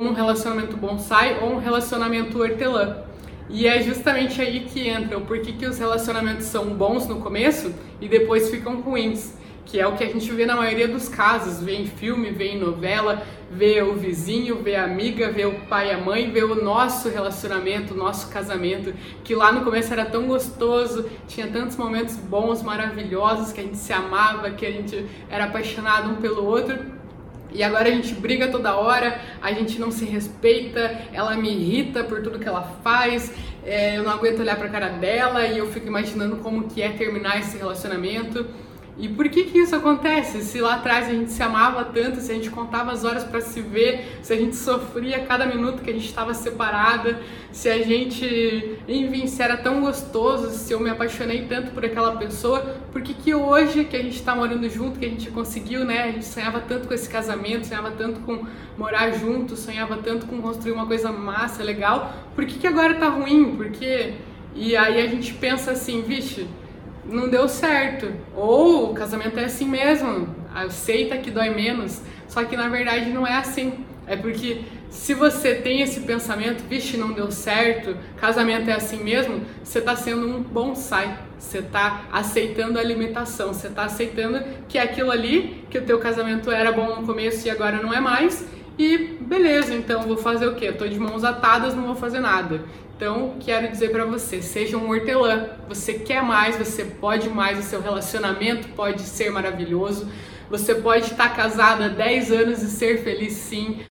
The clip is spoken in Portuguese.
um relacionamento bonsai ou um relacionamento hortelã. E é justamente aí que entra o porquê que os relacionamentos são bons no começo e depois ficam ruins. Que é o que a gente vê na maioria dos casos, vê em filme, vê em novela, vê o vizinho, vê a amiga, vê o pai e a mãe, vê o nosso relacionamento, o nosso casamento, que lá no começo era tão gostoso, tinha tantos momentos bons, maravilhosos, que a gente se amava, que a gente era apaixonado um pelo outro, e agora a gente briga toda hora, a gente não se respeita, ela me irrita por tudo que ela faz, é, eu não aguento olhar pra cara dela e eu fico imaginando como que é terminar esse relacionamento. E por que que isso acontece? Se lá atrás a gente se amava tanto, se a gente contava as horas para se ver, se a gente sofria cada minuto que a gente estava separada, se a gente, enfim, se era tão gostoso, se eu me apaixonei tanto por aquela pessoa, por que que hoje que a gente está morando junto, que a gente conseguiu, né? A gente sonhava tanto com esse casamento, sonhava tanto com morar junto, sonhava tanto com construir uma coisa massa, legal, por que que agora tá ruim? Porque e aí a gente pensa assim, vixe, não deu certo. Ou o casamento é assim mesmo, aceita que dói menos. Só que na verdade não é assim. É porque se você tem esse pensamento, vixe, não deu certo, casamento é assim mesmo, você está sendo um bonsai. Você está aceitando a limitação, você está aceitando que aquilo ali, que o teu casamento era bom no começo e agora não é mais, e beleza, então vou fazer o quê? Eu tô de mãos atadas, não vou fazer nada. Então, quero dizer para você, seja um hortelã. Você quer mais, você pode mais, o seu relacionamento pode ser maravilhoso. Você pode estar casada há 10 anos e ser feliz sim.